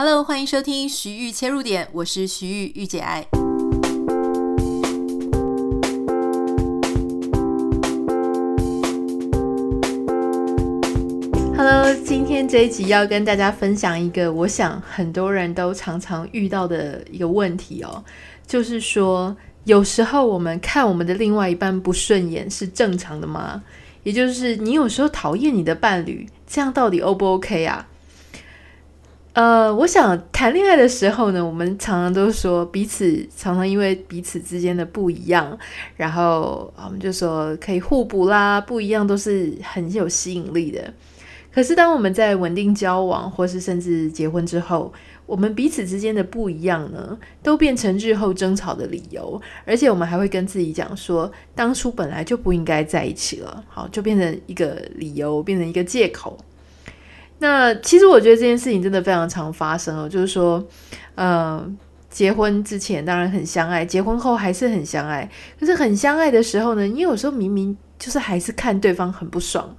Hello，欢迎收听徐玉切入点，我是徐玉御姐爱。Hello，今天这一集要跟大家分享一个我想很多人都常常遇到的一个问题哦，就是说有时候我们看我们的另外一半不顺眼是正常的吗？也就是你有时候讨厌你的伴侣，这样到底 O 不 OK 啊？呃，我想谈恋爱的时候呢，我们常常都说彼此常常因为彼此之间的不一样，然后我们就说可以互补啦，不一样都是很有吸引力的。可是当我们在稳定交往，或是甚至结婚之后，我们彼此之间的不一样呢，都变成日后争吵的理由，而且我们还会跟自己讲说，当初本来就不应该在一起了，好，就变成一个理由，变成一个借口。那其实我觉得这件事情真的非常常发生哦，就是说，呃，结婚之前当然很相爱，结婚后还是很相爱。可是很相爱的时候呢，你有时候明明就是还是看对方很不爽。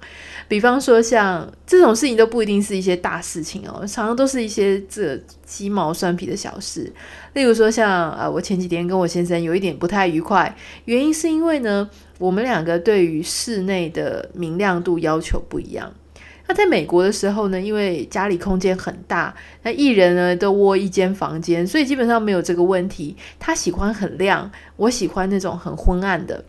比方说像这种事情都不一定是一些大事情哦，常常都是一些这鸡毛蒜皮的小事。例如说像呃，我前几天跟我先生有一点不太愉快，原因是因为呢，我们两个对于室内的明亮度要求不一样。那在美国的时候呢，因为家里空间很大，那一人呢都窝一间房间，所以基本上没有这个问题。他喜欢很亮，我喜欢那种很昏暗的。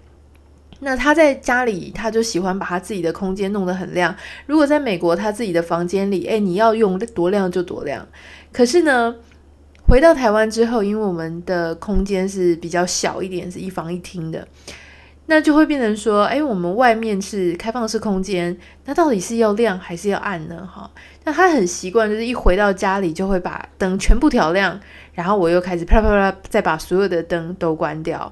那他在家里，他就喜欢把他自己的空间弄得很亮。如果在美国，他自己的房间里，诶，你要用多亮就多亮。可是呢，回到台湾之后，因为我们的空间是比较小一点，是一房一厅的。那就会变成说，哎，我们外面是开放式空间，那到底是要亮还是要暗呢？哈，那他很习惯，就是一回到家里就会把灯全部调亮，然后我又开始啪啪啪再把所有的灯都关掉。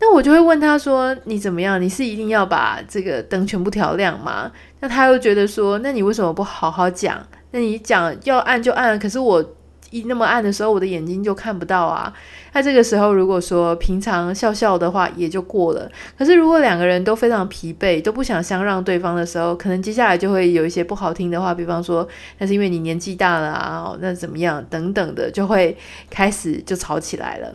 那我就会问他说，你怎么样？你是一定要把这个灯全部调亮吗？那他又觉得说，那你为什么不好好讲？那你讲要暗就暗，可是我。一那么暗的时候，我的眼睛就看不到啊。那这个时候，如果说平常笑笑的话，也就过了。可是如果两个人都非常疲惫，都不想相让对方的时候，可能接下来就会有一些不好听的话，比方说，那是因为你年纪大了啊，那怎么样等等的，就会开始就吵起来了。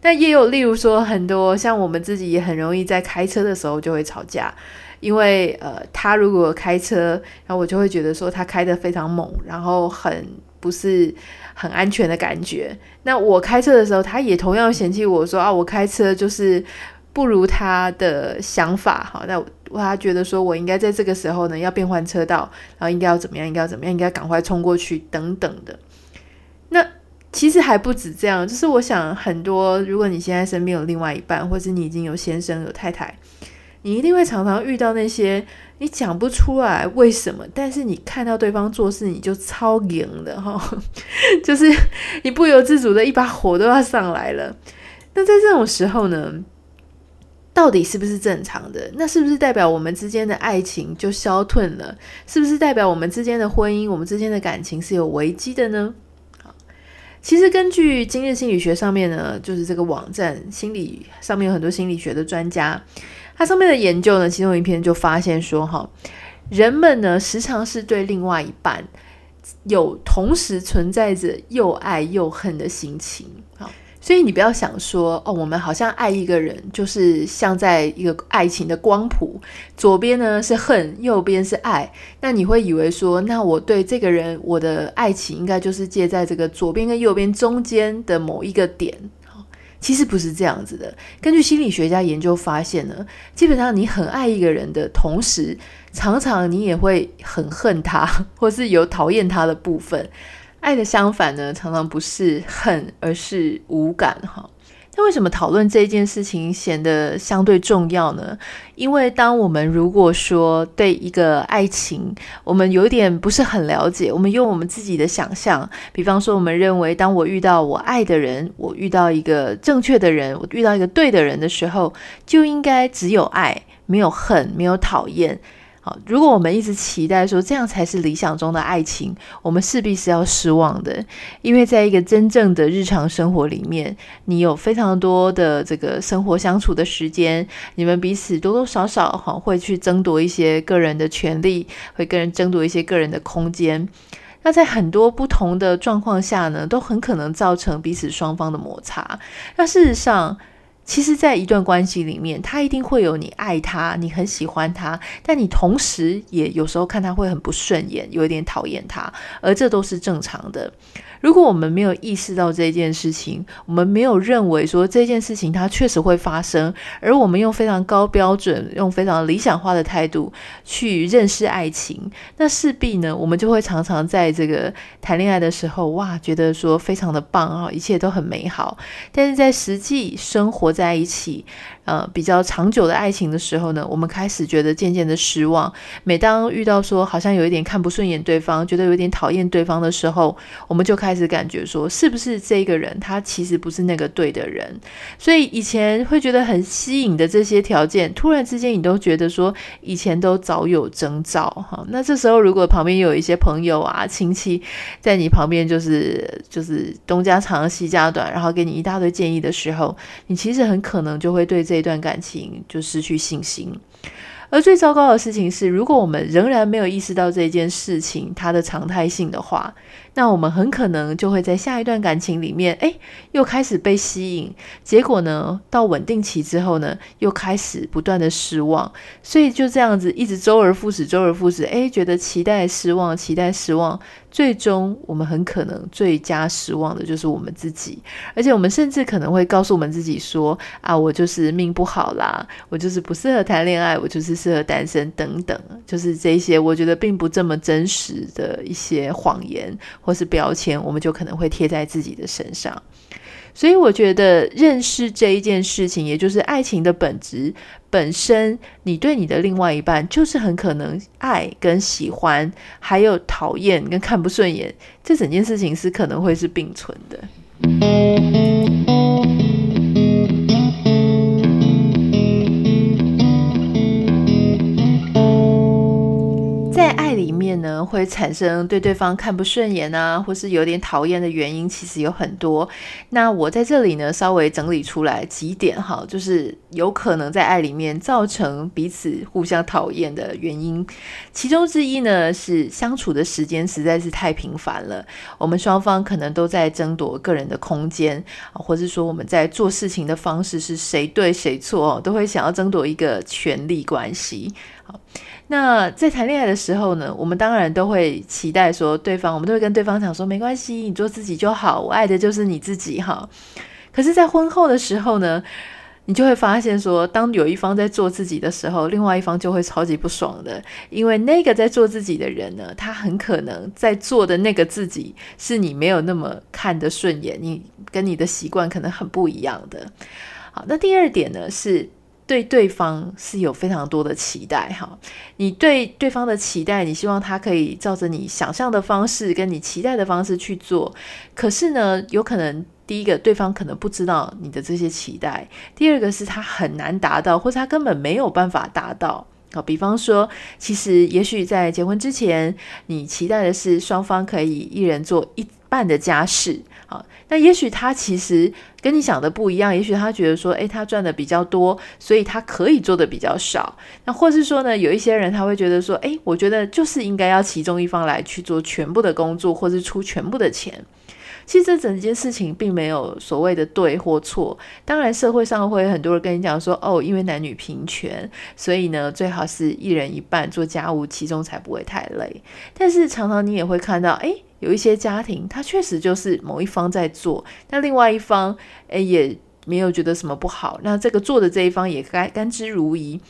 但也有例如说，很多像我们自己也很容易在开车的时候就会吵架，因为呃，他如果开车，然后我就会觉得说他开得非常猛，然后很不是。很安全的感觉。那我开车的时候，他也同样嫌弃我说啊，我开车就是不如他的想法。好，那他觉得说我应该在这个时候呢要变换车道，然后应该要怎么样，应该要怎么样，应该赶快冲过去等等的。那其实还不止这样，就是我想很多，如果你现在身边有另外一半，或是你已经有先生有太太，你一定会常常遇到那些。你讲不出来为什么，但是你看到对方做事，你就超赢的哈，就是你不由自主的一把火都要上来了。那在这种时候呢，到底是不是正常的？那是不是代表我们之间的爱情就消退了？是不是代表我们之间的婚姻、我们之间的感情是有危机的呢？好，其实根据今日心理学上面呢，就是这个网站心理上面有很多心理学的专家。它上面的研究呢，其中一篇就发现说，哈，人们呢时常是对另外一半有同时存在着又爱又恨的心情，好，所以你不要想说，哦，我们好像爱一个人，就是像在一个爱情的光谱，左边呢是恨，右边是爱，那你会以为说，那我对这个人，我的爱情应该就是介在这个左边跟右边中间的某一个点。其实不是这样子的。根据心理学家研究发现呢，基本上你很爱一个人的同时，常常你也会很恨他，或是有讨厌他的部分。爱的相反呢，常常不是恨，而是无感哈。那为什么讨论这件事情显得相对重要呢？因为当我们如果说对一个爱情，我们有点不是很了解，我们用我们自己的想象，比方说，我们认为当我遇到我爱的人，我遇到一个正确的人，我遇到一个对的人的时候，就应该只有爱，没有恨，没有讨厌。如果我们一直期待说这样才是理想中的爱情，我们势必是要失望的。因为在一个真正的日常生活里面，你有非常多的这个生活相处的时间，你们彼此多多少少哈会去争夺一些个人的权利，会跟人争夺一些个人的空间。那在很多不同的状况下呢，都很可能造成彼此双方的摩擦。那事实上，其实，在一段关系里面，他一定会有你爱他，你很喜欢他，但你同时也有时候看他会很不顺眼，有一点讨厌他，而这都是正常的。如果我们没有意识到这件事情，我们没有认为说这件事情它确实会发生，而我们用非常高标准、用非常理想化的态度去认识爱情，那势必呢，我们就会常常在这个谈恋爱的时候，哇，觉得说非常的棒啊，一切都很美好，但是在实际生活在一起。呃，比较长久的爱情的时候呢，我们开始觉得渐渐的失望。每当遇到说好像有一点看不顺眼对方，觉得有点讨厌对方的时候，我们就开始感觉说，是不是这个人他其实不是那个对的人？所以以前会觉得很吸引的这些条件，突然之间你都觉得说以前都早有征兆哈。那这时候如果旁边有一些朋友啊、亲戚在你旁边，就是就是东家长西家短，然后给你一大堆建议的时候，你其实很可能就会对这。一段感情就失去信心，而最糟糕的事情是，如果我们仍然没有意识到这件事情它的常态性的话，那我们很可能就会在下一段感情里面，哎，又开始被吸引，结果呢，到稳定期之后呢，又开始不断的失望，所以就这样子一直周而复始，周而复始，哎，觉得期待失望，期待失望，最终我们很可能最佳失望的就是我们自己，而且我们甚至可能会告诉我们自己说，啊，我就是命不好啦，我就是不适合谈恋爱，我就是适合单身等等，就是这些我觉得并不这么真实的一些谎言。或是标签，我们就可能会贴在自己的身上。所以，我觉得认识这一件事情，也就是爱情的本质本身，你对你的另外一半，就是很可能爱跟喜欢，还有讨厌跟看不顺眼，这整件事情是可能会是并存的。呢，会产生对对方看不顺眼啊，或是有点讨厌的原因，其实有很多。那我在这里呢，稍微整理出来几点哈，就是有可能在爱里面造成彼此互相讨厌的原因。其中之一呢，是相处的时间实在是太频繁了，我们双方可能都在争夺个人的空间，或者说我们在做事情的方式是谁对谁错，都会想要争夺一个权力关系。好。那在谈恋爱的时候呢，我们当然都会期待说对方，我们都会跟对方讲说，没关系，你做自己就好，我爱的就是你自己哈。可是，在婚后的时候呢，你就会发现说，当有一方在做自己的时候，另外一方就会超级不爽的，因为那个在做自己的人呢，他很可能在做的那个自己是你没有那么看得顺眼，你跟你的习惯可能很不一样的。好，那第二点呢是。对对方是有非常多的期待哈，你对对方的期待，你希望他可以照着你想象的方式，跟你期待的方式去做。可是呢，有可能第一个，对方可能不知道你的这些期待；第二个是他很难达到，或者他根本没有办法达到。好，比方说，其实也许在结婚之前，你期待的是双方可以一人做一半的家事。好，那也许他其实跟你想的不一样，也许他觉得说，诶，他赚的比较多，所以他可以做的比较少。那或是说呢，有一些人他会觉得说，诶，我觉得就是应该要其中一方来去做全部的工作，或是出全部的钱。其实这整件事情并没有所谓的对或错。当然，社会上会有很多人跟你讲说，哦，因为男女平权，所以呢，最好是一人一半做家务，其中才不会太累。但是常常你也会看到，诶。有一些家庭，他确实就是某一方在做，那另外一方，诶，也没有觉得什么不好，那这个做的这一方也甘甘之如饴。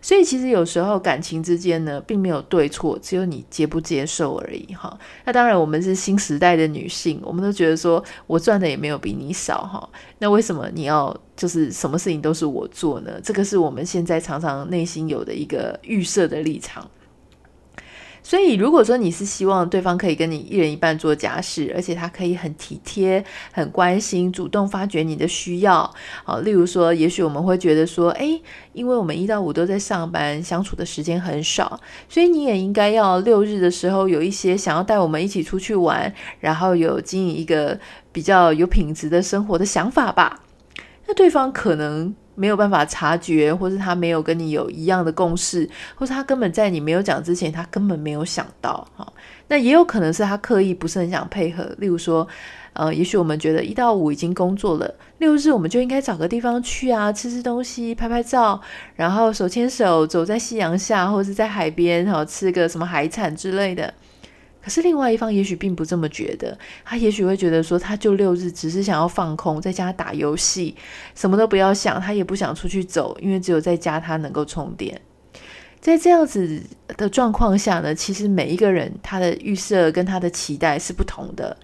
所以其实有时候感情之间呢，并没有对错，只有你接不接受而已哈。那当然，我们是新时代的女性，我们都觉得说我赚的也没有比你少哈。那为什么你要就是什么事情都是我做呢？这个是我们现在常常内心有的一个预设的立场。所以，如果说你是希望对方可以跟你一人一半做家事，而且他可以很体贴、很关心、主动发掘你的需要，好，例如说，也许我们会觉得说，诶，因为我们一到五都在上班，相处的时间很少，所以你也应该要六日的时候有一些想要带我们一起出去玩，然后有经营一个比较有品质的生活的想法吧。那对方可能。没有办法察觉，或是他没有跟你有一样的共识，或是他根本在你没有讲之前，他根本没有想到。哈，那也有可能是他刻意不是很想配合。例如说，呃，也许我们觉得一到五已经工作了，六日我们就应该找个地方去啊，吃吃东西，拍拍照，然后手牵手走在夕阳下，或是在海边，哈，吃个什么海产之类的。可是另外一方也许并不这么觉得，他也许会觉得说，他就六日只是想要放空，在家打游戏，什么都不要想，他也不想出去走，因为只有在家他能够充电。在这样子的状况下呢，其实每一个人他的预设跟他的期待是不同的。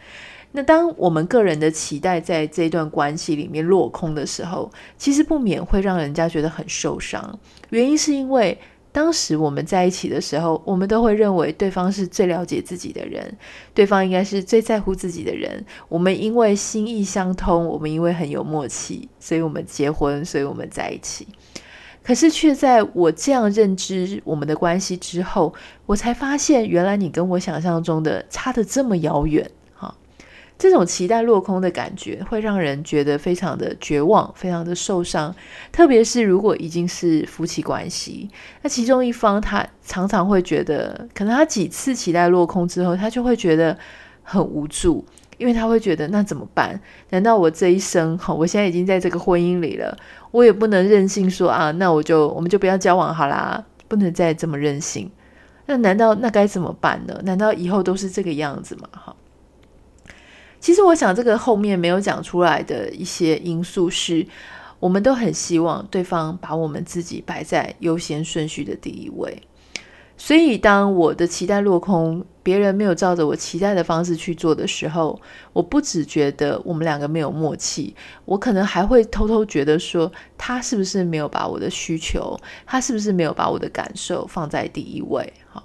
那当我们个人的期待在这段关系里面落空的时候，其实不免会让人家觉得很受伤。原因是因为。当时我们在一起的时候，我们都会认为对方是最了解自己的人，对方应该是最在乎自己的人。我们因为心意相通，我们因为很有默契，所以我们结婚，所以我们在一起。可是却在我这样认知我们的关系之后，我才发现，原来你跟我想象中的差得这么遥远。这种期待落空的感觉，会让人觉得非常的绝望，非常的受伤。特别是如果已经是夫妻关系，那其中一方他常常会觉得，可能他几次期待落空之后，他就会觉得很无助，因为他会觉得那怎么办？难道我这一生，哈，我现在已经在这个婚姻里了，我也不能任性说啊，那我就我们就不要交往好啦，不能再这么任性。那难道那该怎么办呢？难道以后都是这个样子吗？哈。其实我想，这个后面没有讲出来的一些因素是，我们都很希望对方把我们自己摆在优先顺序的第一位。所以，当我的期待落空，别人没有照着我期待的方式去做的时候，我不只觉得我们两个没有默契，我可能还会偷偷觉得说，他是不是没有把我的需求，他是不是没有把我的感受放在第一位？好，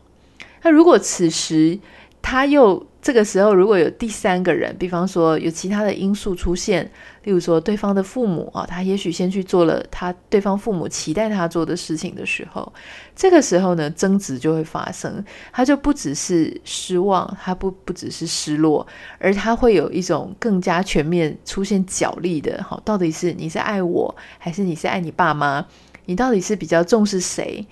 那如果此时，他又这个时候，如果有第三个人，比方说有其他的因素出现，例如说对方的父母啊，他也许先去做了他对方父母期待他做的事情的时候，这个时候呢，争执就会发生。他就不只是失望，他不不只是失落，而他会有一种更加全面出现角力的。好，到底是你是爱我，还是你是爱你爸妈？你到底是比较重视谁？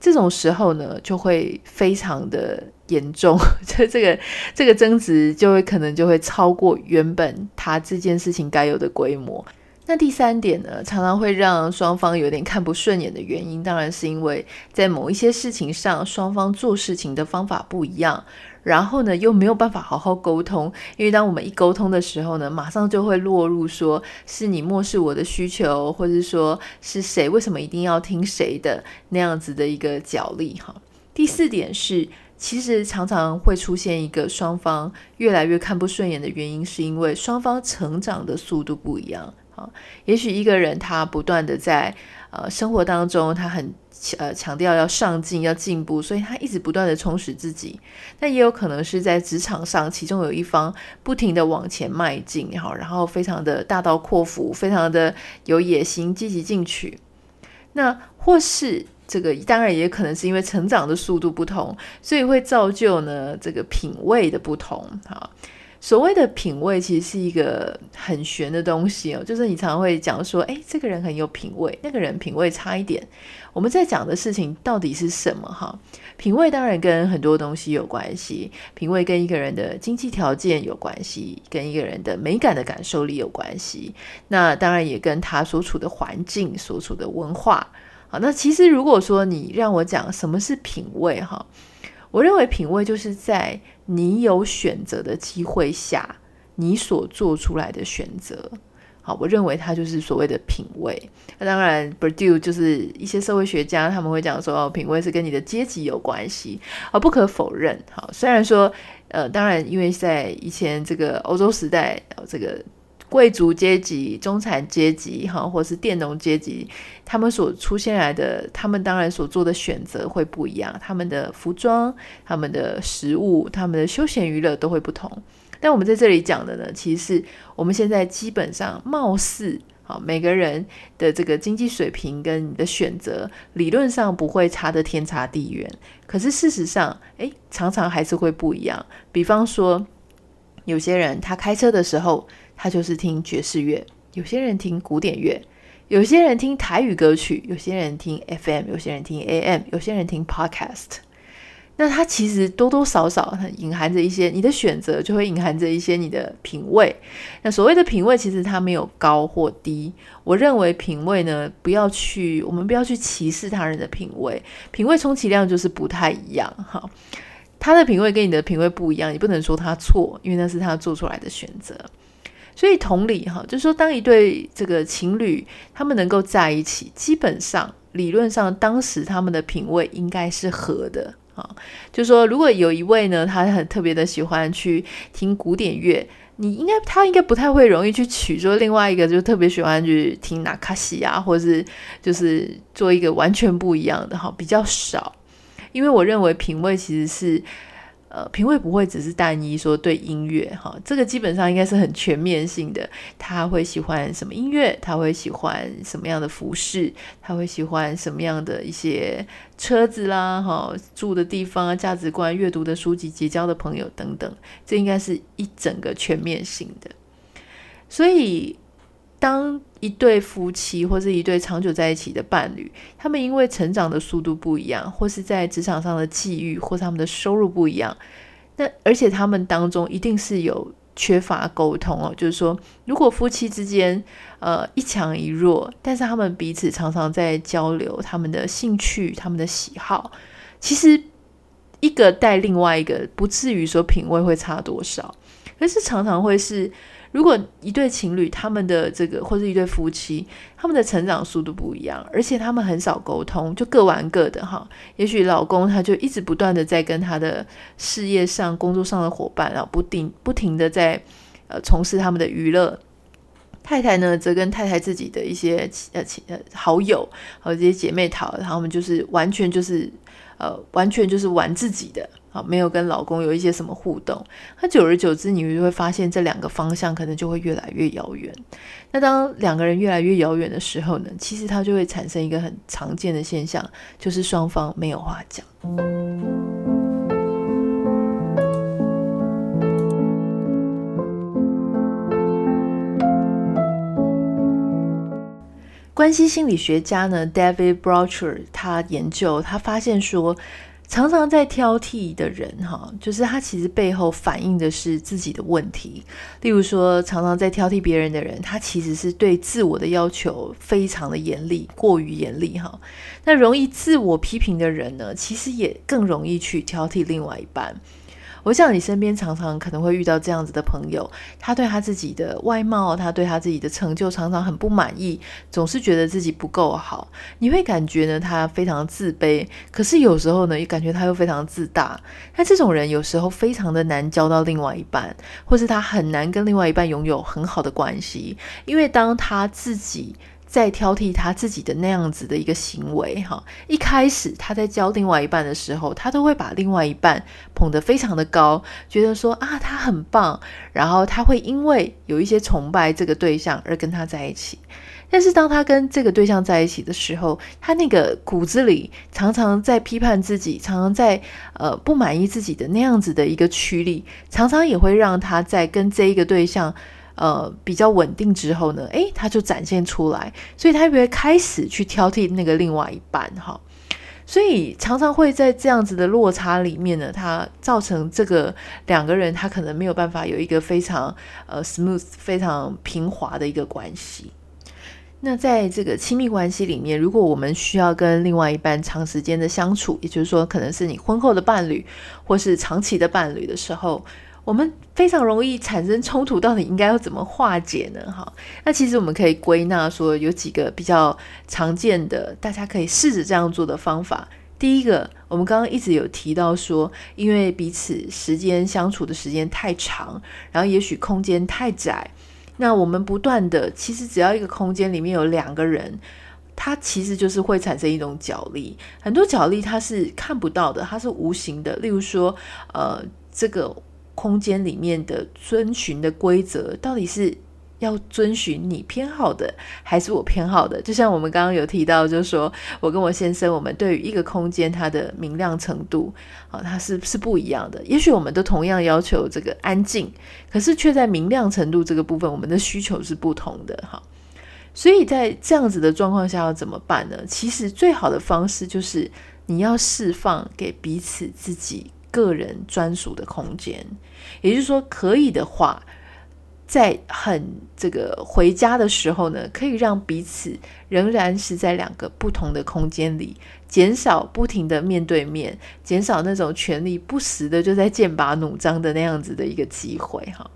这种时候呢，就会非常的严重，就这个这个争执就会可能就会超过原本他这件事情该有的规模。那第三点呢，常常会让双方有点看不顺眼的原因，当然是因为在某一些事情上，双方做事情的方法不一样。然后呢，又没有办法好好沟通，因为当我们一沟通的时候呢，马上就会落入说是你漠视我的需求，或者说是谁为什么一定要听谁的那样子的一个角力哈。第四点是，其实常常会出现一个双方越来越看不顺眼的原因，是因为双方成长的速度不一样。啊也许一个人他不断的在呃生活当中，他很呃强调要上进、要进步，所以他一直不断的充实自己。但也有可能是在职场上，其中有一方不停的往前迈进，好，然后非常的大刀阔斧，非常的有野心、积极进取。那或是这个当然也可能是因为成长的速度不同，所以会造就呢这个品味的不同，哈。所谓的品味，其实是一个很玄的东西哦。就是你常会讲说，诶，这个人很有品味，那个人品味差一点。我们在讲的事情到底是什么？哈，品味当然跟很多东西有关系，品味跟一个人的经济条件有关系，跟一个人的美感的感受力有关系。那当然也跟他所处的环境、所处的文化。好，那其实如果说你让我讲什么是品味，哈。我认为品味就是在你有选择的机会下，你所做出来的选择。好，我认为它就是所谓的品味。那当然，Bourdieu 就是一些社会学家他们会讲说，品味是跟你的阶级有关系。啊，不可否认。好，虽然说，呃，当然，因为在以前这个欧洲时代，这个。贵族阶级、中产阶级，哈，或是佃农阶级，他们所出现来的，他们当然所做的选择会不一样，他们的服装、他们的食物、他们的休闲娱乐都会不同。但我们在这里讲的呢，其实是我们现在基本上貌似，好，每个人的这个经济水平跟你的选择，理论上不会差得天差地远。可是事实上，诶，常常还是会不一样。比方说，有些人他开车的时候，他就是听爵士乐，有些人听古典乐，有些人听台语歌曲，有些人听 FM，有些人听 AM，有些人听 Podcast。那它其实多多少少隐含着一些你的选择，就会隐含着一些你的品味。那所谓的品味，其实它没有高或低。我认为品味呢，不要去，我们不要去歧视他人的品味。品味充其量就是不太一样哈。他的品味跟你的品味不一样，你不能说他错，因为那是他做出来的选择。所以同理哈，就是说，当一对这个情侣他们能够在一起，基本上理论上当时他们的品味应该是合的。就是说，如果有一位呢，他很特别的喜欢去听古典乐，你应该他应该不太会容易去取说另外一个就特别喜欢去听纳卡西啊，或者是就是做一个完全不一样的哈，比较少，因为我认为品味其实是。呃，品味不会只是单一说对音乐哈，这个基本上应该是很全面性的。他会喜欢什么音乐？他会喜欢什么样的服饰？他会喜欢什么样的一些车子啦？哈，住的地方啊，价值观、阅读的书籍、结交的朋友等等，这应该是一整个全面性的。所以。当一对夫妻或是一对长久在一起的伴侣，他们因为成长的速度不一样，或是在职场上的际遇，或他们的收入不一样，那而且他们当中一定是有缺乏沟通哦。就是说，如果夫妻之间呃一强一弱，但是他们彼此常常在交流他们的兴趣、他们的喜好，其实一个带另外一个，不至于说品味会差多少，可是常常会是。如果一对情侣，他们的这个或是一对夫妻，他们的成长速度不一样，而且他们很少沟通，就各玩各的哈。也许老公他就一直不断的在跟他的事业上、工作上的伙伴，然后不定不停的在呃从事他们的娱乐。太太呢，则跟太太自己的一些呃呃好友和这些姐妹淘，然后我们就是完全就是呃完全就是玩自己的。啊，没有跟老公有一些什么互动，那久而久之，你就会发现这两个方向可能就会越来越遥远。那当两个人越来越遥远的时候呢，其实它就会产生一个很常见的现象，就是双方没有话讲。关系心理学家呢，David b r o c h e r 他研究，他发现说。常常在挑剔的人，哈，就是他其实背后反映的是自己的问题。例如说，常常在挑剔别人的人，他其实是对自我的要求非常的严厉，过于严厉，哈。那容易自我批评的人呢，其实也更容易去挑剔另外一半。我想你身边常常可能会遇到这样子的朋友，他对他自己的外貌，他对他自己的成就常常很不满意，总是觉得自己不够好。你会感觉呢，他非常自卑，可是有时候呢，也感觉他又非常自大。那这种人有时候非常的难交到另外一半，或是他很难跟另外一半拥有很好的关系，因为当他自己。在挑剔他自己的那样子的一个行为，哈，一开始他在教另外一半的时候，他都会把另外一半捧得非常的高，觉得说啊，他很棒，然后他会因为有一些崇拜这个对象而跟他在一起。但是当他跟这个对象在一起的时候，他那个骨子里常常在批判自己，常常在呃不满意自己的那样子的一个驱力，常常也会让他在跟这一个对象。呃，比较稳定之后呢，诶，他就展现出来，所以他就会开始去挑剔那个另外一半哈，所以常常会在这样子的落差里面呢，他造成这个两个人他可能没有办法有一个非常呃 smooth、非常平滑的一个关系。那在这个亲密关系里面，如果我们需要跟另外一半长时间的相处，也就是说，可能是你婚后的伴侣或是长期的伴侣的时候。我们非常容易产生冲突，到底应该要怎么化解呢？哈，那其实我们可以归纳说，有几个比较常见的，大家可以试着这样做的方法。第一个，我们刚刚一直有提到说，因为彼此时间相处的时间太长，然后也许空间太窄，那我们不断的，其实只要一个空间里面有两个人，它其实就是会产生一种角力。很多角力它是看不到的，它是无形的。例如说，呃，这个。空间里面的遵循的规则，到底是要遵循你偏好的，还是我偏好的？就像我们刚刚有提到，就是说我跟我先生，我们对于一个空间它的明亮程度，啊，它是是不一样的。也许我们都同样要求这个安静，可是却在明亮程度这个部分，我们的需求是不同的，哈。所以在这样子的状况下要怎么办呢？其实最好的方式就是你要释放给彼此自己个人专属的空间，也就是说，可以的话，在很这个回家的时候呢，可以让彼此仍然是在两个不同的空间里，减少不停的面对面，减少那种权力不时的就在剑拔弩张的那样子的一个机会哈。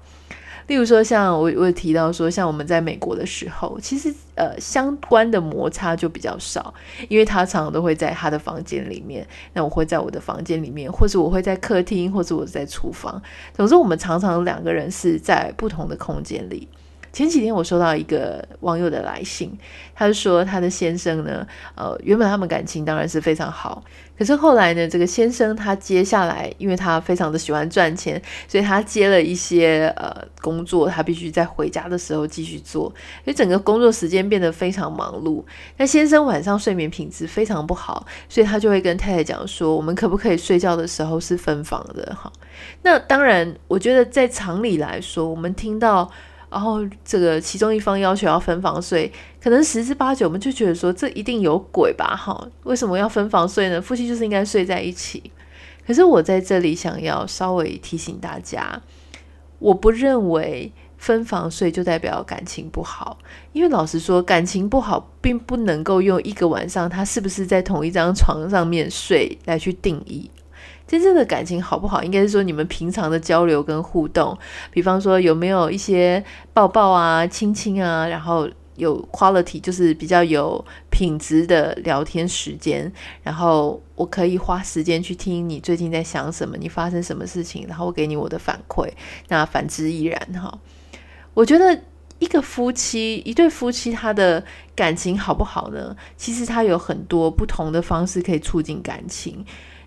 例如说，像我我提到说，像我们在美国的时候，其实呃相关的摩擦就比较少，因为他常常都会在他的房间里面，那我会在我的房间里面，或者我会在客厅，或者我在厨房。总之，我们常常两个人是在不同的空间里。前几天我收到一个网友的来信，他说他的先生呢，呃，原本他们感情当然是非常好，可是后来呢，这个先生他接下来，因为他非常的喜欢赚钱，所以他接了一些呃工作，他必须在回家的时候继续做，所以整个工作时间变得非常忙碌。那先生晚上睡眠品质非常不好，所以他就会跟太太讲说，我们可不可以睡觉的时候是分房的哈？那当然，我觉得在常理来说，我们听到。然后这个其中一方要求要分房睡，可能十之八九我们就觉得说，这一定有鬼吧？哈，为什么要分房睡呢？夫妻就是应该睡在一起。可是我在这里想要稍微提醒大家，我不认为分房睡就代表感情不好，因为老实说，感情不好并不能够用一个晚上他是不是在同一张床上面睡来去定义。真正的感情好不好，应该是说你们平常的交流跟互动，比方说有没有一些抱抱啊、亲亲啊，然后有 quality，就是比较有品质的聊天时间，然后我可以花时间去听你最近在想什么，你发生什么事情，然后我给你我的反馈。那反之亦然哈。我觉得一个夫妻，一对夫妻，他的感情好不好呢？其实他有很多不同的方式可以促进感情。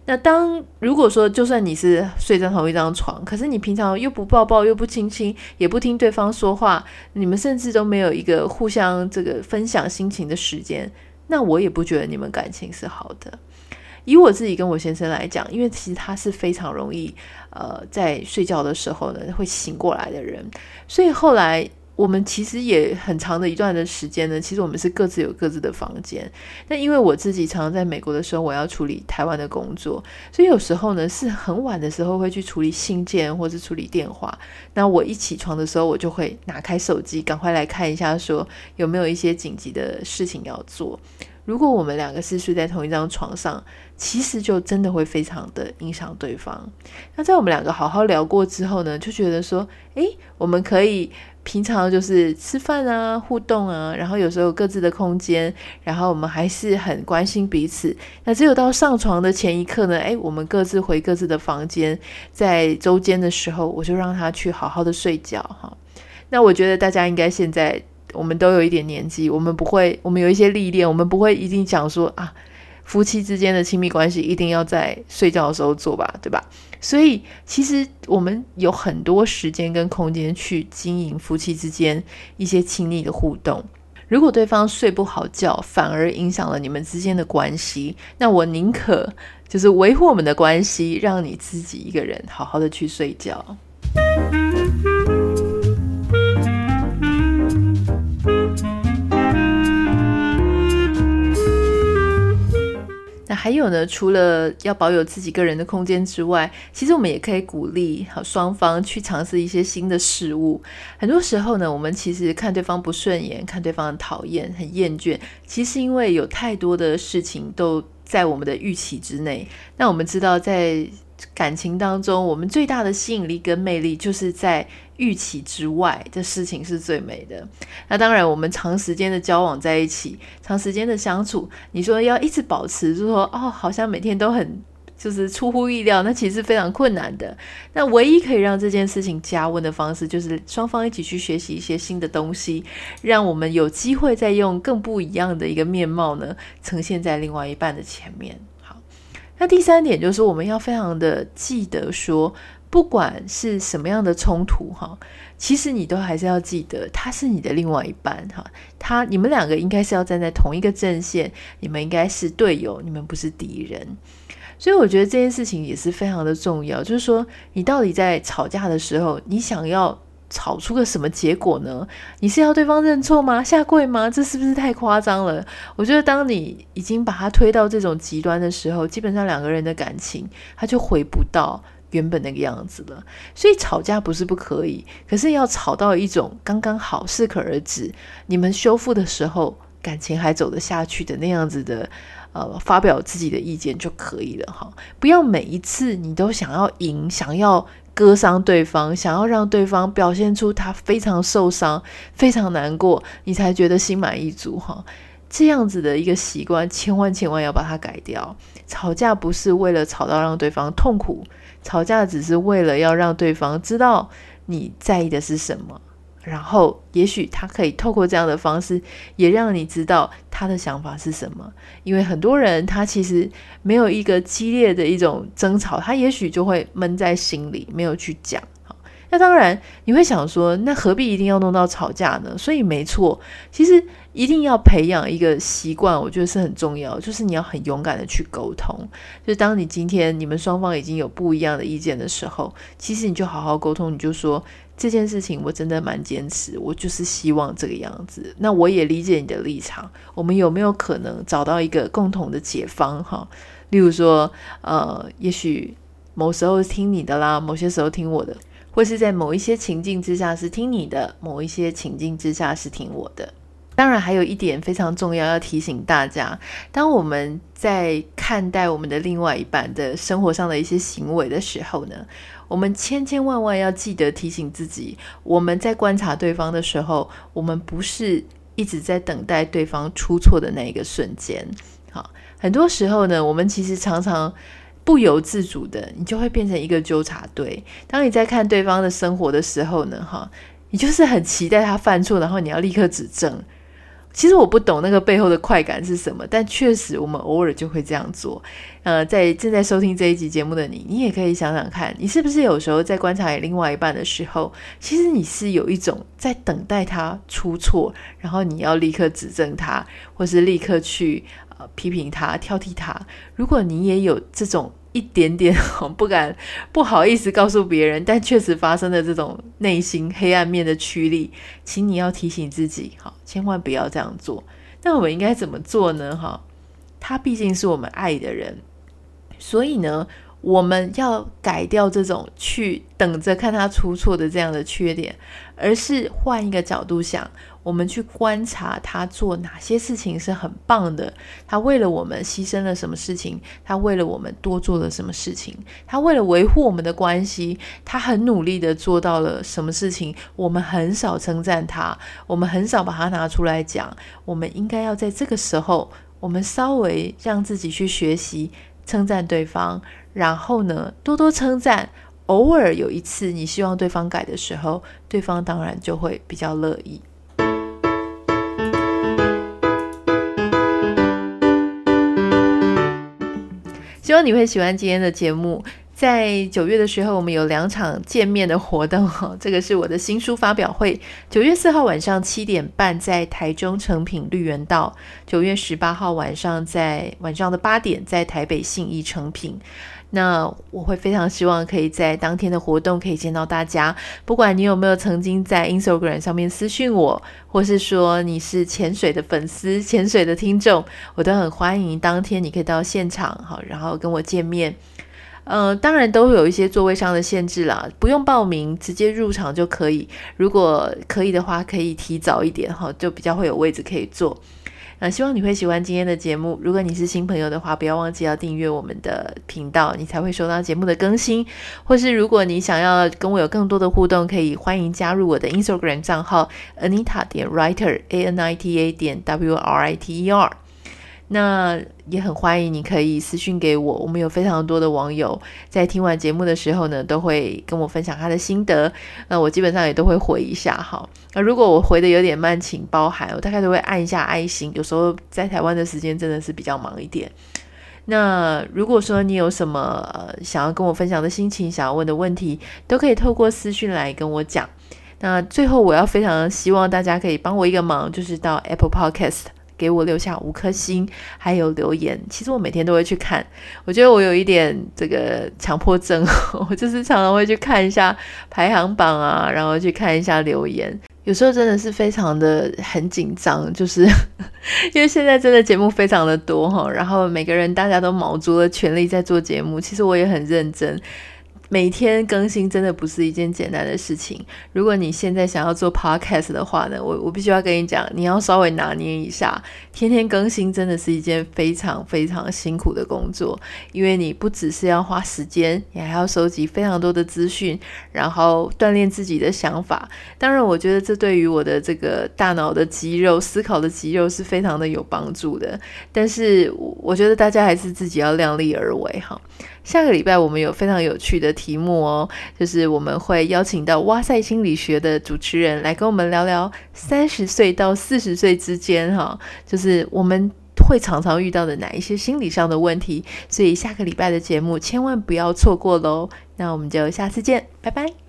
那当如果说，就算你是睡在同一张床，可是你平常又不抱抱，又不亲亲，也不听对方说话，你们甚至都没有一个互相这个分享心情的时间，那我也不觉得你们感情是好的。以我自己跟我先生来讲，因为其实他是非常容易，呃，在睡觉的时候呢会醒过来的人，所以后来。我们其实也很长的一段的时间呢，其实我们是各自有各自的房间。那因为我自己常常在美国的时候，我要处理台湾的工作，所以有时候呢是很晚的时候会去处理信件或是处理电话。那我一起床的时候，我就会拿开手机，赶快来看一下，说有没有一些紧急的事情要做。如果我们两个是睡在同一张床上，其实就真的会非常的影响对方。那在我们两个好好聊过之后呢，就觉得说，诶，我们可以。平常就是吃饭啊、互动啊，然后有时候有各自的空间，然后我们还是很关心彼此。那只有到上床的前一刻呢，诶，我们各自回各自的房间，在周间的时候，我就让他去好好的睡觉哈。那我觉得大家应该现在我们都有一点年纪，我们不会，我们有一些历练，我们不会一定讲说啊。夫妻之间的亲密关系一定要在睡觉的时候做吧，对吧？所以其实我们有很多时间跟空间去经营夫妻之间一些亲密的互动。如果对方睡不好觉，反而影响了你们之间的关系，那我宁可就是维护我们的关系，让你自己一个人好好的去睡觉。那还有呢？除了要保有自己个人的空间之外，其实我们也可以鼓励好双方去尝试一些新的事物。很多时候呢，我们其实看对方不顺眼，看对方讨厌、很厌倦，其实因为有太多的事情都在我们的预期之内。那我们知道，在感情当中，我们最大的吸引力跟魅力，就是在预期之外的事情是最美的。那当然，我们长时间的交往在一起，长时间的相处，你说要一直保持，就说哦，好像每天都很就是出乎意料，那其实非常困难的。那唯一可以让这件事情加温的方式，就是双方一起去学习一些新的东西，让我们有机会再用更不一样的一个面貌呢，呈现在另外一半的前面。好，那第三点就是我们要非常的记得说。不管是什么样的冲突哈，其实你都还是要记得，他是你的另外一半哈，他你们两个应该是要站在同一个阵线，你们应该是队友，你们不是敌人。所以我觉得这件事情也是非常的重要，就是说你到底在吵架的时候，你想要吵出个什么结果呢？你是要对方认错吗？下跪吗？这是不是太夸张了？我觉得，当你已经把他推到这种极端的时候，基本上两个人的感情他就回不到原本那个样子了。所以吵架不是不可以，可是要吵到一种刚刚好、适可而止，你们修复的时候感情还走得下去的那样子的，呃，发表自己的意见就可以了哈。不要每一次你都想要赢，想要。割伤对方，想要让对方表现出他非常受伤、非常难过，你才觉得心满意足哈。这样子的一个习惯，千万千万要把它改掉。吵架不是为了吵到让对方痛苦，吵架只是为了要让对方知道你在意的是什么。然后，也许他可以透过这样的方式，也让你知道他的想法是什么。因为很多人他其实没有一个激烈的一种争吵，他也许就会闷在心里，没有去讲。那当然你会想说，那何必一定要弄到吵架呢？所以没错，其实一定要培养一个习惯，我觉得是很重要，就是你要很勇敢的去沟通。就当你今天你们双方已经有不一样的意见的时候，其实你就好好沟通，你就说。这件事情我真的蛮坚持，我就是希望这个样子。那我也理解你的立场，我们有没有可能找到一个共同的解方？哈，例如说，呃，也许某时候听你的啦，某些时候听我的，或是在某一些情境之下是听你的，某一些情境之下是听我的。当然，还有一点非常重要，要提醒大家：当我们在看待我们的另外一半的生活上的一些行为的时候呢，我们千千万万要记得提醒自己，我们在观察对方的时候，我们不是一直在等待对方出错的那一个瞬间。好，很多时候呢，我们其实常常不由自主的，你就会变成一个纠察队。当你在看对方的生活的时候呢，哈，你就是很期待他犯错，然后你要立刻指正。其实我不懂那个背后的快感是什么，但确实我们偶尔就会这样做。呃，在正在收听这一集节目的你，你也可以想想看，你是不是有时候在观察你另外一半的时候，其实你是有一种在等待他出错，然后你要立刻指正他，或是立刻去批评他、挑剔他。如果你也有这种。一点点 不敢不好意思告诉别人，但确实发生的这种内心黑暗面的驱力，请你要提醒自己，好，千万不要这样做。那我们应该怎么做呢？哈，他毕竟是我们爱的人，所以呢，我们要改掉这种去等着看他出错的这样的缺点，而是换一个角度想。我们去观察他做哪些事情是很棒的，他为了我们牺牲了什么事情，他为了我们多做了什么事情，他为了维护我们的关系，他很努力的做到了什么事情。我们很少称赞他，我们很少把他拿出来讲。我们应该要在这个时候，我们稍微让自己去学习称赞对方，然后呢，多多称赞。偶尔有一次你希望对方改的时候，对方当然就会比较乐意。那你会喜欢今天的节目。在九月的时候，我们有两场见面的活动哈。这个是我的新书发表会，九月四号晚上七点半在台中成品绿园道；九月十八号晚上在晚上的八点在台北信义成品。那我会非常希望可以在当天的活动可以见到大家。不管你有没有曾经在 Instagram 上面私讯我，或是说你是潜水的粉丝、潜水的听众，我都很欢迎。当天你可以到现场，好，然后跟我见面。呃，当然都会有一些座位上的限制啦，不用报名，直接入场就可以。如果可以的话，可以提早一点哈，就比较会有位置可以坐。那希望你会喜欢今天的节目。如果你是新朋友的话，不要忘记要订阅我们的频道，你才会收到节目的更新。或是如果你想要跟我有更多的互动，可以欢迎加入我的 Instagram 账号 Anita 点 Writer A N I T A 点 W R I T E R。那也很欢迎你可以私信给我，我们有非常多的网友在听完节目的时候呢，都会跟我分享他的心得。那我基本上也都会回一下哈。那如果我回的有点慢，请包涵，我大概都会按一下爱心。有时候在台湾的时间真的是比较忙一点。那如果说你有什么想要跟我分享的心情，想要问的问题，都可以透过私讯来跟我讲。那最后我要非常希望大家可以帮我一个忙，就是到 Apple Podcast。给我留下五颗星，还有留言。其实我每天都会去看，我觉得我有一点这个强迫症，我就是常常会去看一下排行榜啊，然后去看一下留言。有时候真的是非常的很紧张，就是 因为现在真的节目非常的多哈，然后每个人大家都卯足了全力在做节目，其实我也很认真。每天更新真的不是一件简单的事情。如果你现在想要做 podcast 的话呢，我我必须要跟你讲，你要稍微拿捏一下。天天更新真的是一件非常非常辛苦的工作，因为你不只是要花时间，你还要收集非常多的资讯，然后锻炼自己的想法。当然，我觉得这对于我的这个大脑的肌肉、思考的肌肉是非常的有帮助的。但是，我觉得大家还是自己要量力而为哈。下个礼拜我们有非常有趣的题目哦，就是我们会邀请到哇塞心理学的主持人来跟我们聊聊三十岁到四十岁之间哈，就是我们会常常遇到的哪一些心理上的问题，所以下个礼拜的节目千万不要错过喽。那我们就下次见，拜拜。